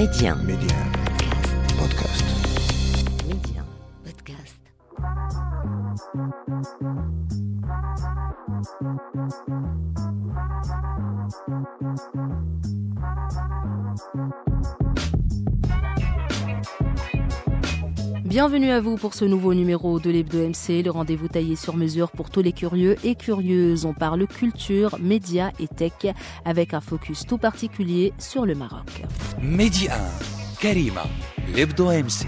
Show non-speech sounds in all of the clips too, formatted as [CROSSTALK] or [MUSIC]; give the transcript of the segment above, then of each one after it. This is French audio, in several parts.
Média. Média. Podcast. Bienvenue à vous pour ce nouveau numéro de l'Hebdo MC, le rendez-vous taillé sur mesure pour tous les curieux et curieuses. On parle culture, médias et tech avec un focus tout particulier sur le Maroc. Média 1, Karima, l'Hebdo MC.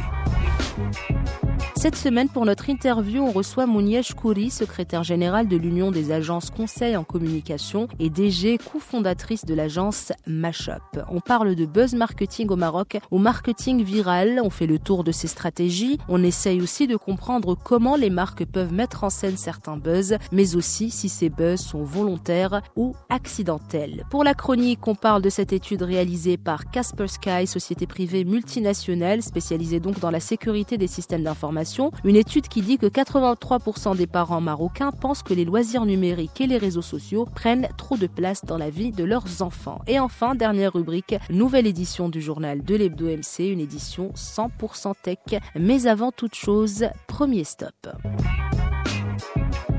Cette semaine, pour notre interview, on reçoit Mounièche Kouri, secrétaire générale de l'Union des agences conseil en communication et DG, cofondatrice de l'agence Mashup. On parle de buzz marketing au Maroc, au marketing viral. On fait le tour de ses stratégies. On essaye aussi de comprendre comment les marques peuvent mettre en scène certains buzz, mais aussi si ces buzz sont volontaires ou accidentels. Pour la chronique, on parle de cette étude réalisée par Casper Sky, société privée multinationale spécialisée donc dans la sécurité des systèmes d'information une étude qui dit que 83% des parents marocains pensent que les loisirs numériques et les réseaux sociaux prennent trop de place dans la vie de leurs enfants. Et enfin, dernière rubrique, nouvelle édition du journal de l'Hebdo MC, une édition 100% tech. Mais avant toute chose, premier stop.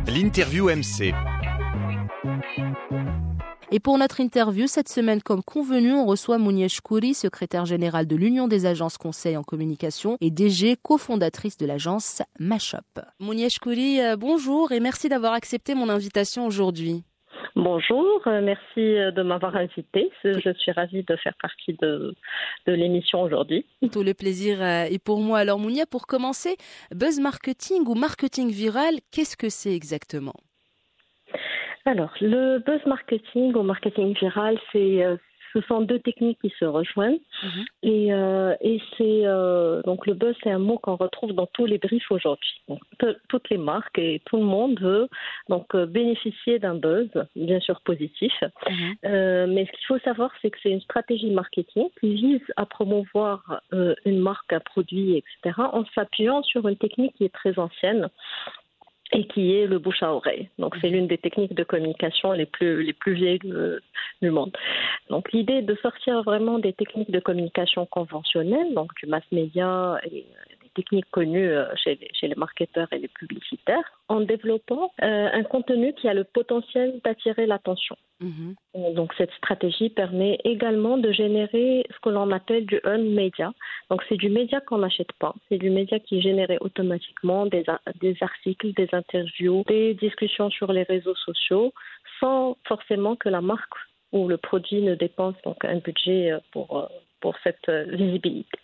L'interview MC. Et pour notre interview, cette semaine, comme convenu, on reçoit Mounièche Kouri, secrétaire générale de l'Union des agences conseil en communication et DG, cofondatrice de l'agence Mashup. Mounièche Kouri, euh, bonjour et merci d'avoir accepté mon invitation aujourd'hui. Bonjour, euh, merci euh, de m'avoir invité. Je suis ravie de faire partie de, de l'émission aujourd'hui. Tout le plaisir est pour moi. Alors Mounia, pour commencer, buzz marketing ou marketing viral, qu'est-ce que c'est exactement? Alors, le buzz marketing ou marketing viral, c'est euh, ce sont deux techniques qui se rejoignent. Mhm. Et, euh, et c'est euh, donc le buzz, c'est un mot qu'on retrouve dans tous les briefs aujourd'hui. Toutes les marques et tout le monde veut donc bénéficier d'un buzz, bien sûr positif. Mhm. Euh, mais ce qu'il faut savoir, c'est que c'est une stratégie marketing qui vise à promouvoir une marque, un produit, etc., en s'appuyant sur une technique qui est très ancienne et qui est le bouche à oreille. Donc c'est l'une des techniques de communication les plus les plus vieilles du, du monde. Donc l'idée est de sortir vraiment des techniques de communication conventionnelles, donc du mass média et des techniques connues euh, chez les, chez les marketeurs et les publicitaires, en développant euh, un contenu qui a le potentiel d'attirer l'attention. Mhm. Donc cette stratégie permet également de générer ce que l'on appelle du earned media. Donc c'est du média qu'on n'achète pas, c'est du média qui est généré automatiquement des, des articles, des interviews, des discussions sur les réseaux sociaux, sans forcément que la marque ou le produit ne dépense donc un budget euh, pour euh, euh.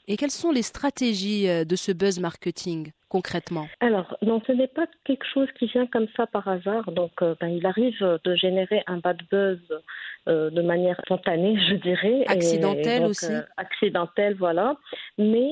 Et quelles sont les stratégies euh, de ce buzz marketing? Concrètement? Alors, non, ce n'est pas quelque chose qui vient comme ça par hasard. Donc, euh, ben, il arrive de générer un bad buzz euh, de manière spontanée, je dirais. Accidentelle donc, aussi. euh, accidentelle, voilà. Mais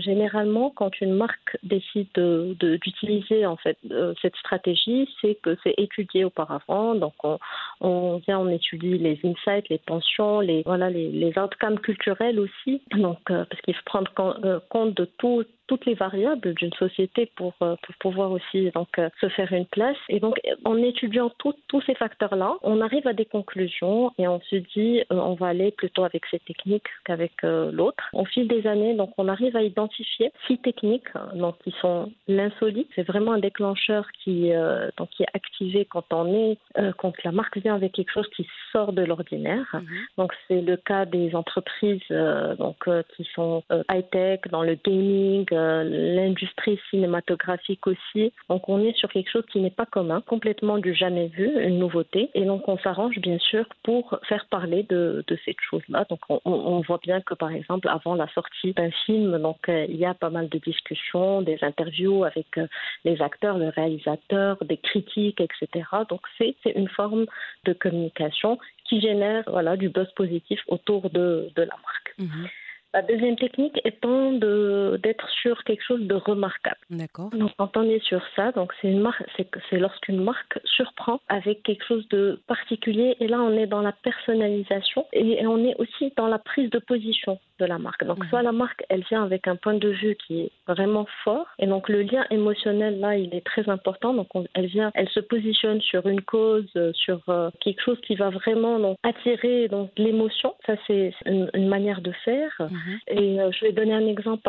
généralement, quand une marque décide de- de- d'utiliser en fait cette stratégie, c'est que c'est étudié auparavant. Donc, on, on vient, on étudie les insights, les tensions, les voilà, les, les outcomes culturels aussi. Donc, parce qu'il faut prendre com- compte de tout toutes les variables d'une société pour, euh, pour pouvoir aussi donc euh, se faire une place. Et donc, en étudiant tout- tous ces facteurs-là, on arrive à des conclusions et on se dit euh, on va aller plutôt avec cette technique qu'avec euh, l'autre. Au fil des années, donc on arrive à identifier six techniques hein, donc qui sont l'insolite. C'est vraiment un déclencheur qui euh, donc qui est activé quand on est euh, quand la marque vient avec quelque chose qui sort de l'ordinaire. Mhm. Donc c'est le cas des entreprises euh, donc euh, qui sont high tech dans le gaming, euh, l'industrie cinématographique aussi. Donc on est sur quelque chose qui n'est pas commun, complètement du jamais vu, une nouveauté. Et donc on s'arrange bien sûr pour faire parler de, cette chose-là. Donc on, voit bien que par exemple avant la sortie d'un film, donc euh, il y a pas mal de discussions, des interviews avec euh, les acteurs, le réalisateur, des critiques, etc. Donc c'est une forme de communication qui génère voilà du buzz positif autour de, de la marque. Mhm. La deuxième technique étant de d'être sur quelque chose de remarquable. D'accord. Donc quand on est sur ça, donc c'est une marque, c'est lorsqu'une marque surprend avec quelque chose de particulier et là on est dans la personnalisation et on est aussi dans la prise de position de la marque. Donc Mhm. soit la marque elle vient avec un point de vue qui est vraiment fort et donc le lien émotionnel là il est très important. Donc on- elle vient, elle se positionne sur une cause, euh, sur euh, quelque chose qui va vraiment donc, attirer donc l'émotion. Ça c'est une, une manière de faire. Mhm. Mhm. Et euh, je vais donner un exemple,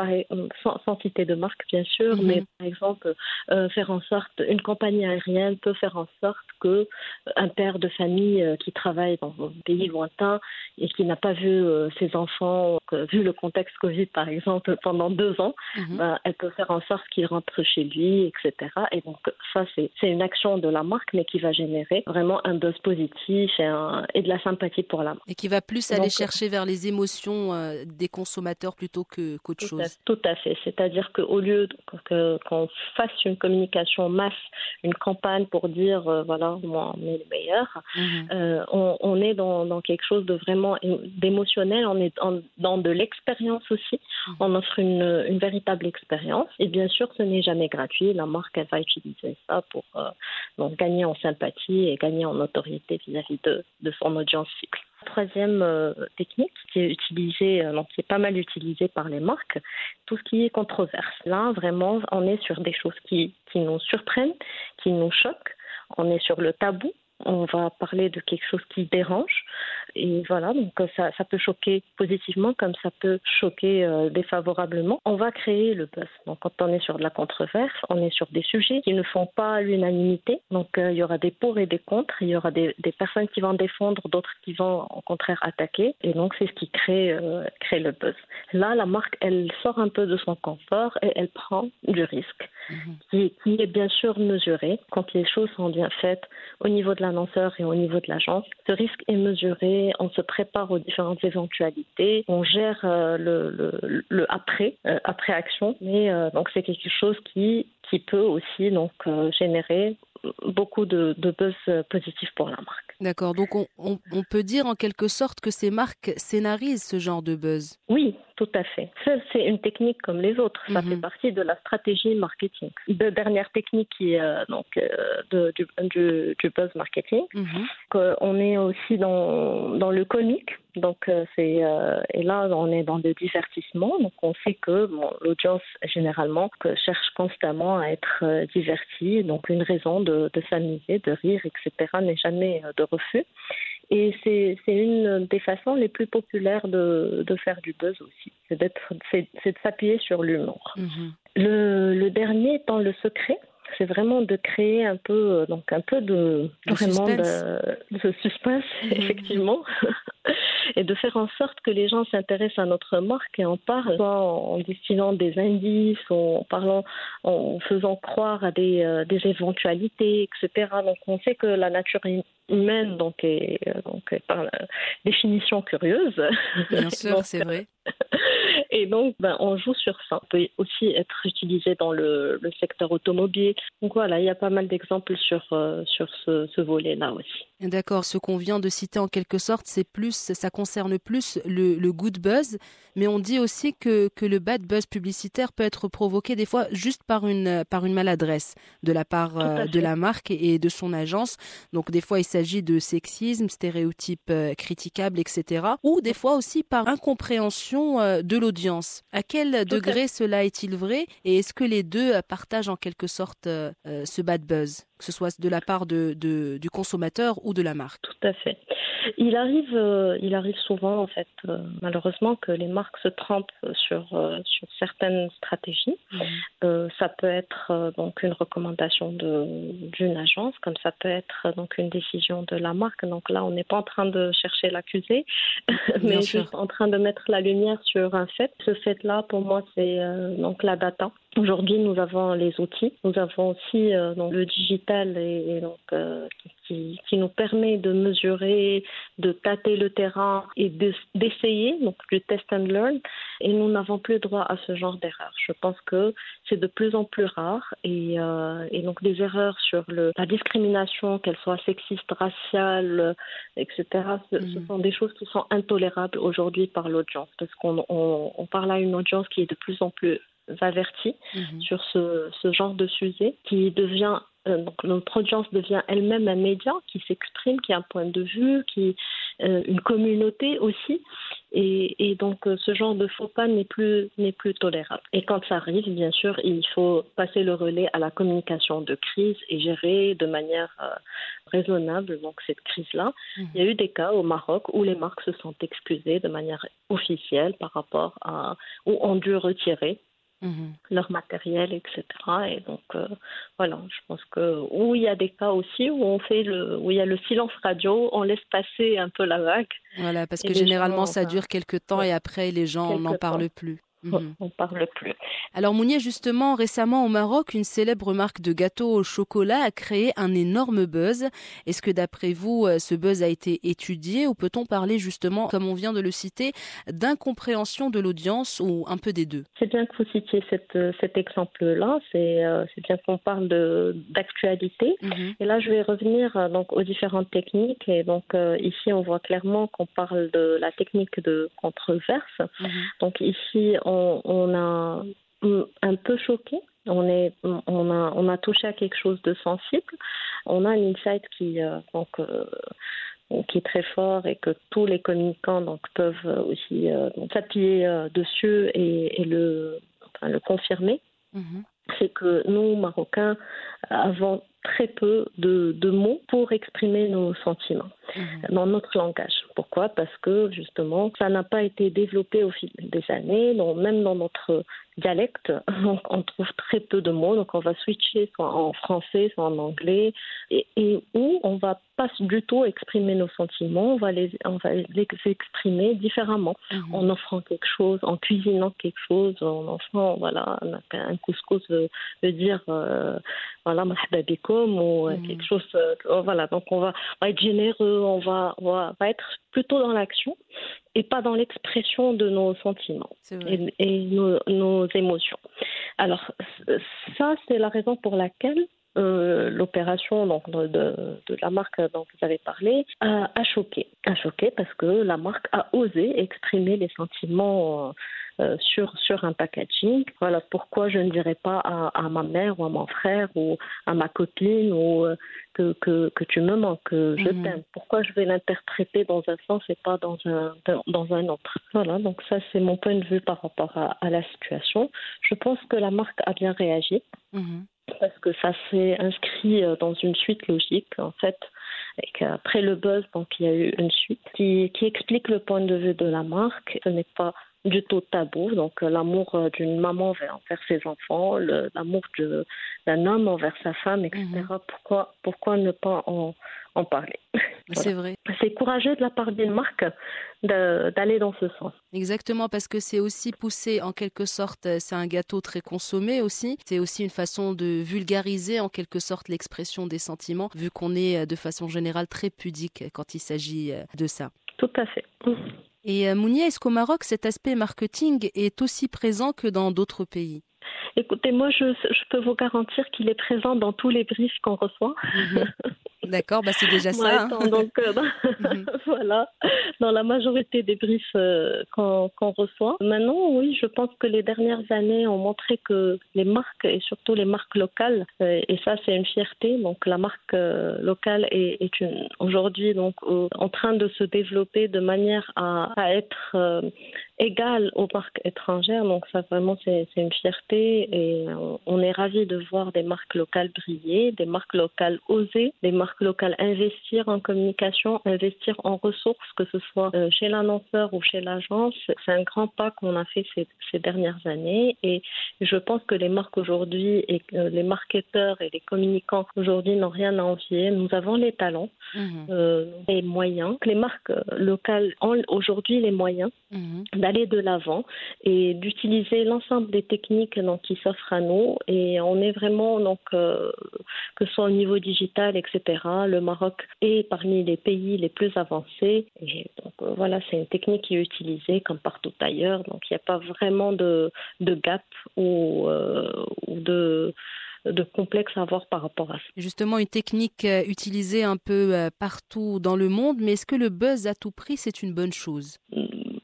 sans, sans, citer de marque bien sûr, mhm. mais par exemple, euh, faire en sorte, une compagnie aérienne peut faire en sorte que un père de famille qui travaille dans un pays lointain et qui n'a pas vu ses enfants, vu le contexte Covid par exemple, [LAUGHS] pendant deux ans, mhm. ben, elle peut faire en sorte qu'il rentre chez lui, etc. Et donc ça, c'est une action de la marque, mais qui va générer vraiment un buzz positif et, et de la sympathie pour la marque. Et qui va plus aller chercher vers les émotions euh, des consommateurs plutôt que qu'autre chose. tout à fait. C'est-à-dire qu'au lieu qu'on fasse une communication masse, une campagne pour dire euh, voilà, moi, on est le meilleur, mhm. euh, on, est dans, quelque chose de vraiment d'émotionnel, on est dans de l'expérience aussi. Mhm. On offre une, une véritable expérience. Et bien sûr, ce n'est jamais gratuit. La marque, elle va utiliser ça pour donc, gagner en sympathie et gagner en autorité vis-à-vis de, de son audience cible. Troisième euh, technique qui est utilisée, euh, qui est pas mal utilisée par les marques, tout ce qui est controverse. Là, vraiment, on est sur des choses qui, qui nous surprennent, qui nous choquent. On est sur le tabou. On va parler de quelque chose qui dérange. Et voilà, donc euh, ça, ça peut choquer positivement comme ça peut choquer euh, défavorablement. On va créer le buzz. Donc quand on est sur de la controverse, on est sur des sujets qui ne font pas l'unanimité. Donc euh, il y aura des pour et des contre. Il y aura des, des personnes qui vont défendre, d'autres qui vont au contraire attaquer. Et donc c'est ce qui crée, crée le buzz. Là, la marque, elle sort un peu de son confort et elle prend du risque, mhm. qui, qui est bien sûr mesuré. Quand les choses sont bien faites au niveau de l'annonceur et au niveau de l'agence, ce risque est mesuré on se prépare aux différentes éventualités, on gère euh, le, après, euh, après action. Mais euh, donc c'est quelque chose qui, qui peut aussi donc générer beaucoup de, buzz positif pour la marque. D'accord, donc on, on, peut dire en quelque sorte que ces marques scénarisent ce genre de buzz. Oui, tout à fait. C'est une technique comme les autres. Ça fait mhm. partie de la stratégie marketing. De dernière technique qui est euh, donc euh, du, du, buzz marketing. Mhm. On est aussi dans, dans le comique. Donc euh, c'est et là on est dans le divertissement. Donc on sait que l'audience généralement cherche constamment à être divertie. Donc une raison de, de s'amuser, de rire, etc. n'est jamais de refus. Et c'est une des façons les plus populaires de, de faire du buzz aussi. C'est de s'appuyer sur l'humour. Mhm. Le, le dernier étant le secret c'est vraiment de créer un peu euh, donc un peu de, vraiment De, suspense mhm. effectivement [LAUGHS] et de faire en sorte que les gens s'intéressent à notre marque et en parlent soit en destinant des indices en parlant en faisant croire à des, euh, des éventualités etc donc on sait que la nature humaine donc est, euh, donc par définition curieuse. Bien sûr [LAUGHS] c'est vrai [LAUGHS] et donc, ben, on joue sur ça. On peut aussi être utilisé dans le, secteur automobile. Donc voilà, il y a pas mal d'exemples sur, euh, sur ce, ce volet-là aussi. D'accord. Ce qu'on vient de citer en quelque sorte, c'est plus, ça concerne plus le, le, good buzz, mais on dit aussi que, que le bad buzz publicitaire peut être provoqué des fois juste par une, par une maladresse de la part euh, de la marque et de son agence. Donc des fois, il s'agit de sexisme, stéréotypes euh, critiquables, etc. Ou des fois aussi par incompréhension de l'audience. À quel degré cela est-il vrai et est-ce que les deux partagent en quelque sorte ce bad buzz que ce soit de la part de, du consommateur ou de la marque? Tout à fait. Il arrive, euh, il arrive souvent, en fait, euh, malheureusement, que les marques se trompent sur, euh, sur certaines stratégies. Mhm. ça peut être donc une recommandation d'une agence, comme ça peut être donc une décision de la marque. Donc là, on n'est pas en train de chercher l'accusé, [LAUGHS] mais juste en train de mettre la lumière sur un Ce fait-là, pour moi, c'est donc la data. Aujourd'hui, nous avons les outils. Nous avons aussi donc, le digital et, donc qui, qui, nous permet de mesurer, de tâter le terrain et d'essayer, donc du test and learn. Et nous n'avons plus droit à ce genre d'erreurs. Je pense que c'est de plus en plus rare et, euh, et donc des erreurs sur le, la discrimination, qu'elle soit sexiste, raciale, etc. Ce, ce, mm. sont des choses qui sont intolérables aujourd'hui par l'audience parce qu'on on, on parle à une audience qui est de plus en plus avertie mm-hmm. sur ce, ce, genre de sujet qui devient donc notre audience devient elle-même un média qui s'exprime, qui a un point de vue, qui une communauté aussi. Et, et donc ce genre de faux pas n'est plus n'est plus tolérable. Et quand ça arrive, bien sûr, il faut passer le relais à la communication de crise et gérer de manière raisonnable donc cette crise-là. Il y a eu des cas au Maroc où les marques se sont excusées de manière officielle par rapport à ou ont dû retirer Mhm. leur matériel, etc. Et donc, euh, voilà, je pense que où il y a des cas aussi où on fait le, où il y a le silence radio, on laisse passer un peu la vague. Voilà, parce que généralement ça dure quelques temps et après les gens n'en parlent plus. Mhm. On parle plus. Alors Mounier, justement, récemment au Maroc, une célèbre marque de gâteaux au chocolat a créé un énorme buzz. Est-ce que d'après vous, euh, ce buzz a été étudié ou peut-on parler justement, comme on vient de le citer, d'incompréhension de l'audience ou un peu des deux? C'est bien que vous citiez euh, cet exemple-là. Euh, c'est bien qu'on parle d'actualité. Mhm. Et là, je vais revenir donc aux différentes techniques. Et donc ici, on voit clairement qu'on parle de la technique de controverse. Mhm. Donc ici, on on, a un peu choqué. On, est, on, a, on a touché à quelque chose de sensible. On a un insight qui, euh, donc, euh, qui est très fort et que tous les communicants donc, peuvent aussi euh, s'appuyer dessus et, le, le confirmer. Mm-hmm. C'est que nous, Marocains, avons très peu de, de mots pour exprimer nos sentiments mmh. dans notre langage. Pourquoi? Parce que justement, ça n'a pas été développé au fil des années. Donc, même dans notre dialecte, [LAUGHS] on trouve très peu de mots. Donc, on va switcher soit en français, soit en anglais, et, où on va pas du tout exprimer nos sentiments. On va les, on va les exprimer différemment, mmh. en offrant quelque chose, en cuisinant quelque chose, en offrant, voilà, un couscous veut, dire, euh, voilà, ou euh, quelque mm. chose. Euh, oh, voilà, donc on va, être généreux, on va, on va, être plutôt dans l'action et pas dans l'expression de nos sentiments et, nos, émotions. Alors ça, c'est la raison pour laquelle euh, l'opération donc de, de, la marque dont vous avez parlé a, a, choqué. A choqué parce que la marque a osé exprimer les sentiments euh, sur, sur un packaging. Voilà pourquoi je ne dirais pas à, ma mère ou à mon frère ou à ma copine ou euh, que, que, que, tu me manques, que je mhm. t'aime. Pourquoi je vais l'interpréter dans un sens et pas dans un, dans un autre? Voilà, donc ça c'est mon point de vue par rapport à, la situation. Je pense que la marque a bien réagi. Mhm. Parce que ça s'est inscrit euh, dans une suite logique, en fait, et qu'après le buzz, donc il y a eu une suite qui, qui explique le point de vue de la marque. Ce n'est pas du tout tabou. Donc euh, l'amour euh, d'une maman envers, ses enfants, l'amour d'un homme envers sa femme, etc. Mhm. Pourquoi, pourquoi ne pas en, en parler? [LAUGHS] C'est vrai. C'est courageux de la part d'une marque d'aller dans ce sens. Exactement, parce que c'est aussi poussé en quelque sorte, euh, c'est un gâteau très consommé aussi. C'est aussi une façon de vulgariser en quelque sorte l'expression des sentiments, vu qu'on est de façon générale très pudique quand il s'agit de ça. Tout à fait. Et euh, Mounier, est-ce qu'au Maroc, cet aspect marketing est aussi présent que dans d'autres pays? Écoutez, moi, je, peux vous garantir qu'il est présent dans tous les briefs qu'on reçoit. Mhm. [LAUGHS] D'accord, bah c'est déjà ça. Hein. donc, euh, [LAUGHS] [LAUGHS] mhm. voilà, dans la majorité des briefs euh, qu'on reçoit. Maintenant, oui, je pense que les dernières années ont montré que les marques, et surtout les marques locales, euh, et ça, c'est une fierté. Donc, la marque locale est, est aujourd'hui donc en train de se développer de manière à, à être égale aux marques étrangères. Donc ça vraiment c'est une fierté et on est ravis de voir des marques locales briller, des marques locales oser, des marques locales investir en communication, investir en ressources, que ce soit euh, chez l'annonceur ou chez l'agence. C'est un grand pas qu'on a fait ces, ces, dernières années et je pense que les marques aujourd'hui et les marketeurs et les communicants aujourd'hui n'ont rien à envier. Nous avons les talents, mmh. euh, les moyens. Les marques locales ont aujourd'hui les moyens mmh d'aller de l'avant et d'utiliser l'ensemble des techniques donc, qui s'offrent à nous. Et on est vraiment, donc, euh, que ce soit au niveau digital, etc., le Maroc est parmi les pays les plus avancés. Et donc, euh, voilà, c'est une technique qui est utilisée comme partout ailleurs. Donc, il n'y a pas vraiment de, de gap ou, euh, ou de de complexe à avoir par rapport à ça. Justement, une technique utilisée un peu partout dans le monde, mais est-ce que le buzz à tout prix, c'est une bonne chose?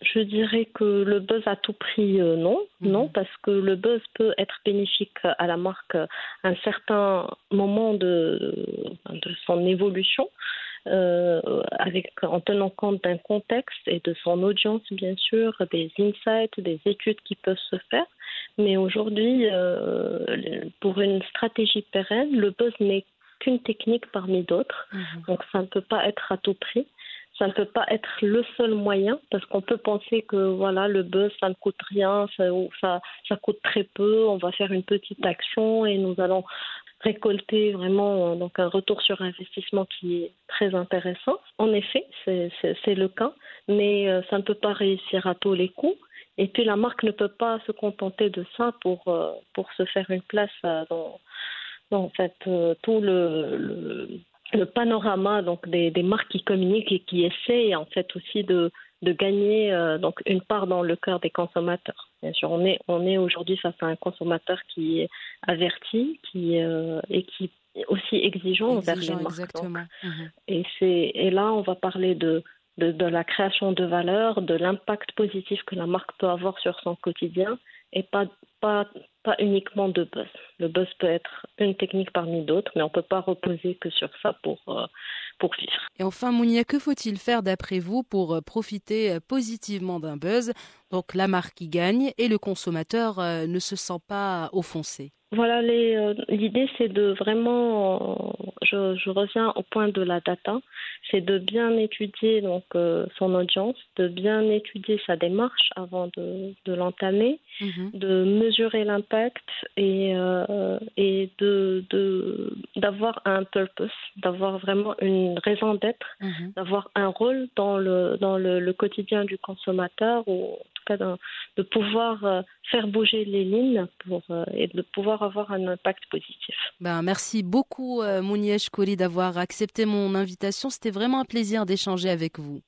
Je dirais que le buzz à tout prix, euh, non. Mhm. Non, parce que le buzz peut être bénéfique à la marque à un certain moment de, de son évolution. Euh, avec, en tenant compte d'un contexte et de son audience, bien sûr, des insights, des études qui peuvent se faire. Mais aujourd'hui, euh, pour une stratégie pérenne, le buzz n'est qu'une technique parmi d'autres. Mhm. Donc ça ne peut pas être à tout prix. Ça ne peut pas être le seul moyen parce qu'on peut penser que voilà le buzz ça ne coûte rien, ça, ça, coûte très peu. On va faire une petite action et nous allons récolter vraiment donc un retour sur investissement qui est très intéressant. En effet, c'est le cas, mais euh, ça ne peut pas réussir à tous les coups. Et puis la marque ne peut pas se contenter de ça pour euh, pour se faire une place euh, dans, dans en euh, tout le le panorama donc des, des marques qui communiquent et qui essaient en fait aussi de de gagner euh, donc une part dans le cœur des consommateurs. Bien sûr, on est on est aujourd'hui face à un consommateur qui est averti, qui euh, et qui est aussi exigeant, envers les marques. Exactement. Mhm. et c'est et là on va parler de de, de la création de valeur, de l'impact positif que la marque peut avoir sur son quotidien et pas uniquement de buzz. Le buzz peut être une technique parmi d'autres, mais on peut pas reposer que sur ça pour euh, pour vivre. Et enfin, Mounia, que faut-il faire d'après vous pour euh, profiter euh, positivement d'un buzz? Donc la marque qui gagne et le consommateur ne se sent pas offensé. Voilà, euh, l'idée c'est de vraiment, euh, je, je reviens au point de la data, c'est de bien étudier donc euh, son audience, de bien étudier sa démarche avant de, de l'entamer, Mhm. de mesurer l'impact et, et de, d'avoir un purpose, d'avoir vraiment une raison d'être, Mhm. d'avoir un rôle dans le, dans le, le quotidien du consommateur ou en cas de pouvoir euh, faire bouger les lignes pour, euh, et de pouvoir avoir un impact positif. Ben, merci beaucoup, euh, Mounièche Koli, d'avoir accepté mon invitation. C'était vraiment un plaisir d'échanger avec vous.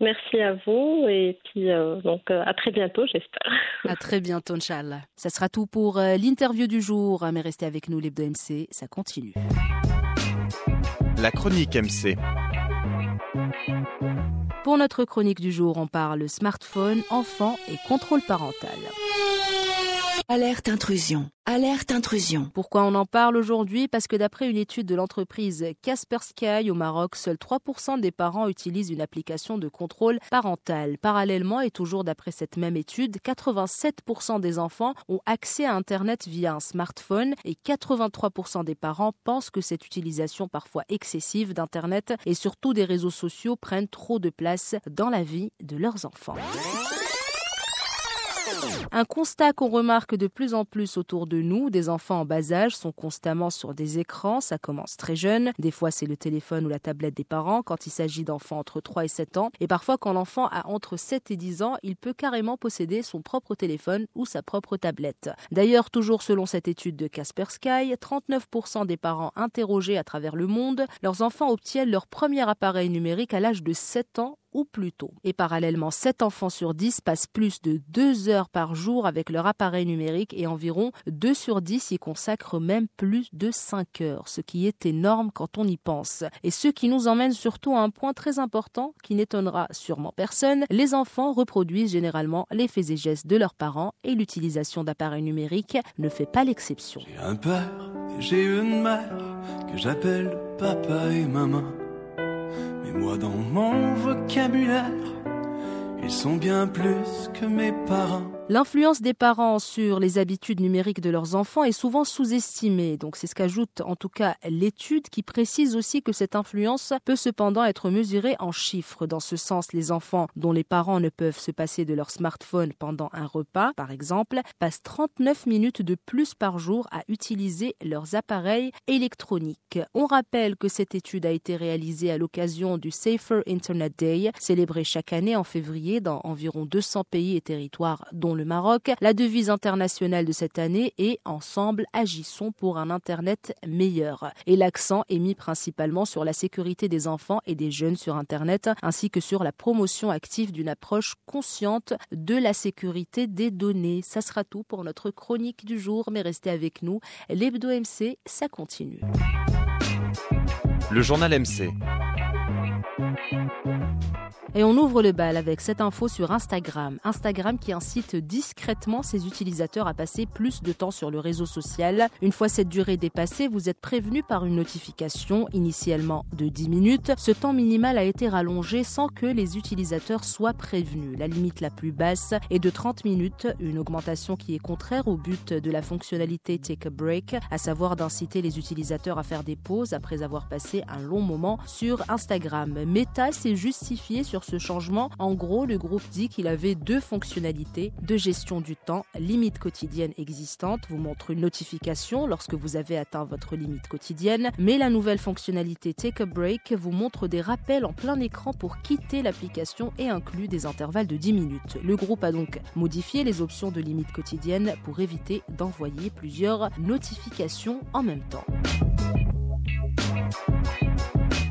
Merci à vous et puis euh, donc euh, à très bientôt j'espère. À très bientôt, Inch'Allah. Ça sera tout pour euh, l'interview du jour. Mais restez avec nous, l'Hebdo MC, ça continue. La chronique MC. Pour notre chronique du jour, on parle smartphone, enfants et contrôle parental. Alerte intrusion. Alerte intrusion. Pourquoi on en parle aujourd'hui? Parce que d'après une étude de l'entreprise Kaspersky au Maroc, seuls 3% des parents utilisent une application de contrôle parental. Parallèlement, et toujours d'après cette même étude, 87% des enfants ont accès à Internet via un smartphone et 83% des parents pensent que cette utilisation parfois excessive d'Internet et surtout des réseaux sociaux prennent trop de place dans la vie de leurs enfants. Un constat qu'on remarque de plus en plus autour de nous, des enfants en bas âge sont constamment sur des écrans, ça commence très jeune, des fois c'est le téléphone ou la tablette des parents quand il s'agit d'enfants entre 3 et 7 ans, et parfois quand l'enfant a entre 7 et 10 ans, il peut carrément posséder son propre téléphone ou sa propre tablette. D'ailleurs, toujours selon cette étude de Kaspersky, 39% des parents interrogés à travers le monde, leurs enfants obtiennent leur premier appareil numérique à l'âge de 7 ans ou. Et parallèlement, 7 enfants sur 10 passent plus de 2 heures par jour avec leur appareil numérique et environ 2 sur 10 y consacrent même plus de 5 heures, ce qui est énorme quand on y pense. Et ce qui nous emmène surtout à un point très important qui n'étonnera sûrement personne, les enfants reproduisent généralement les faits et gestes de leurs parents et l'utilisation d'appareils numériques ne fait pas l'exception. J'ai un père j'ai une mère que j'appelle papa et maman. Mais moi dans mon vocabulaire, ils sont bien plus que mes parents. L'influence des parents sur les habitudes numériques de leurs enfants est souvent sous-estimée. Donc c'est ce qu'ajoute en tout cas l'étude qui précise aussi que cette influence peut cependant être mesurée en chiffres. Dans ce sens, les enfants dont les parents ne peuvent se passer de leur smartphone pendant un repas, par exemple, passent 39 minutes de plus par jour à utiliser leurs appareils électroniques. On rappelle que cette étude a été réalisée à l'occasion du Safer Internet Day, célébré chaque année en février dans environ 200 pays et territoires dont le Maroc. La devise internationale de cette année est Ensemble, agissons pour un Internet meilleur. Et l'accent est mis principalement sur la sécurité des enfants et des jeunes sur Internet, ainsi que sur la promotion active d'une approche consciente de la sécurité des données. Ça sera tout pour notre chronique du jour, mais restez avec nous. L'Hebdo MC, ça continue. Le journal MC. Et on ouvre le bal avec cette info sur Instagram. Instagram qui incite discrètement ses utilisateurs à passer plus de temps sur le réseau social. Une fois cette durée dépassée, vous êtes prévenu par une notification, initialement de 10 minutes. Ce temps minimal a été rallongé sans que les utilisateurs soient prévenus. La limite la plus basse est de 30 minutes, une augmentation qui est contraire au but de la fonctionnalité Take a Break, à savoir d'inciter les utilisateurs à faire des pauses après avoir passé un long moment sur Instagram. Meta s'est justifié sur ce changement. En gros, le groupe dit qu'il avait deux fonctionnalités de gestion du temps. Limite quotidienne existante vous montre une notification lorsque vous avez atteint votre limite quotidienne, mais la nouvelle fonctionnalité Take a Break vous montre des rappels en plein écran pour quitter l'application et inclut des intervalles de 10 minutes. Le groupe a donc modifié les options de limite quotidienne pour éviter d'envoyer plusieurs notifications en même temps.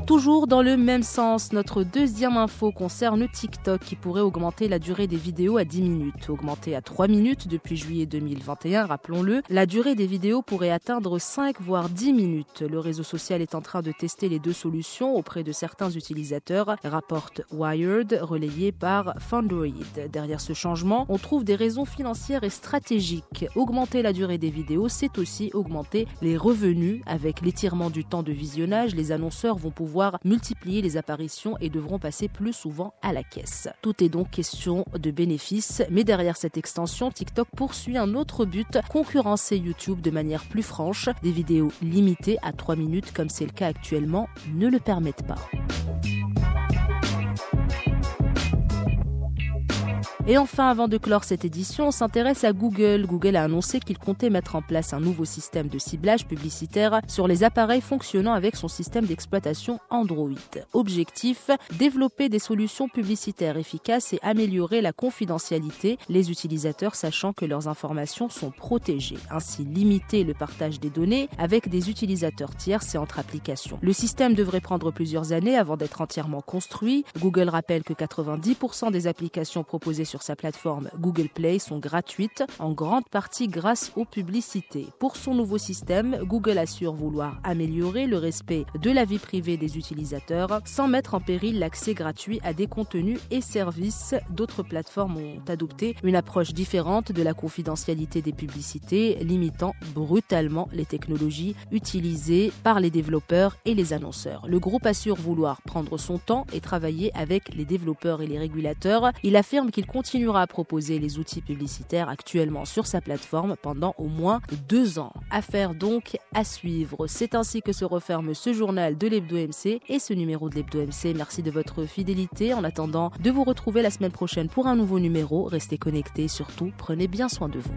Toujours dans le même sens, notre deuxième info concerne TikTok qui pourrait augmenter la durée des vidéos à 10 minutes. Augmentée à 3 minutes depuis juillet 2021, rappelons-le, la durée des vidéos pourrait atteindre 5 voire 10 minutes. Le réseau social est en train de tester les deux solutions auprès de certains utilisateurs, rapporte Wired, relayé par Fundroid. Derrière ce changement, on trouve des raisons financières et stratégiques. Augmenter la durée des vidéos, c'est aussi augmenter les revenus. Avec l'étirement du temps de visionnage, les annonceurs vont pouvoir multiplier les apparitions et devront passer plus souvent à la caisse. Tout est donc question de bénéfices, mais derrière cette extension, TikTok poursuit un autre but, concurrencer YouTube de manière plus franche. Des vidéos limitées à 3 minutes comme c'est le cas actuellement ne le permettent pas. Et enfin, avant de clore cette édition, on s'intéresse à Google. Google a annoncé qu'il comptait mettre en place un nouveau système de ciblage publicitaire sur les appareils fonctionnant avec son système d'exploitation Android. Objectif, développer des solutions publicitaires efficaces et améliorer la confidentialité, les utilisateurs sachant que leurs informations sont protégées. Ainsi, limiter le partage des données avec des utilisateurs tierces et entre applications. Le système devrait prendre plusieurs années avant d'être entièrement construit. Google rappelle que 90% des applications proposées sur sur sa plateforme Google Play sont gratuites, en grande partie grâce aux publicités. Pour son nouveau système, Google assure vouloir améliorer le respect de la vie privée des utilisateurs sans mettre en péril l'accès gratuit à des contenus et services. D'autres plateformes ont adopté une approche différente de la confidentialité des publicités, limitant brutalement les technologies utilisées par les développeurs et les annonceurs. Le groupe assure vouloir prendre son temps et travailler avec les développeurs et les régulateurs. Il affirme qu'il compte continuera à proposer les outils publicitaires actuellement sur sa plateforme pendant au moins deux ans. Affaire donc à suivre. C'est ainsi que se referme ce journal de l'Hebdo MC et ce numéro de l'Hebdo MC. Merci de votre fidélité. En attendant de vous retrouver la semaine prochaine pour un nouveau numéro, restez connectés. Surtout, prenez bien soin de vous.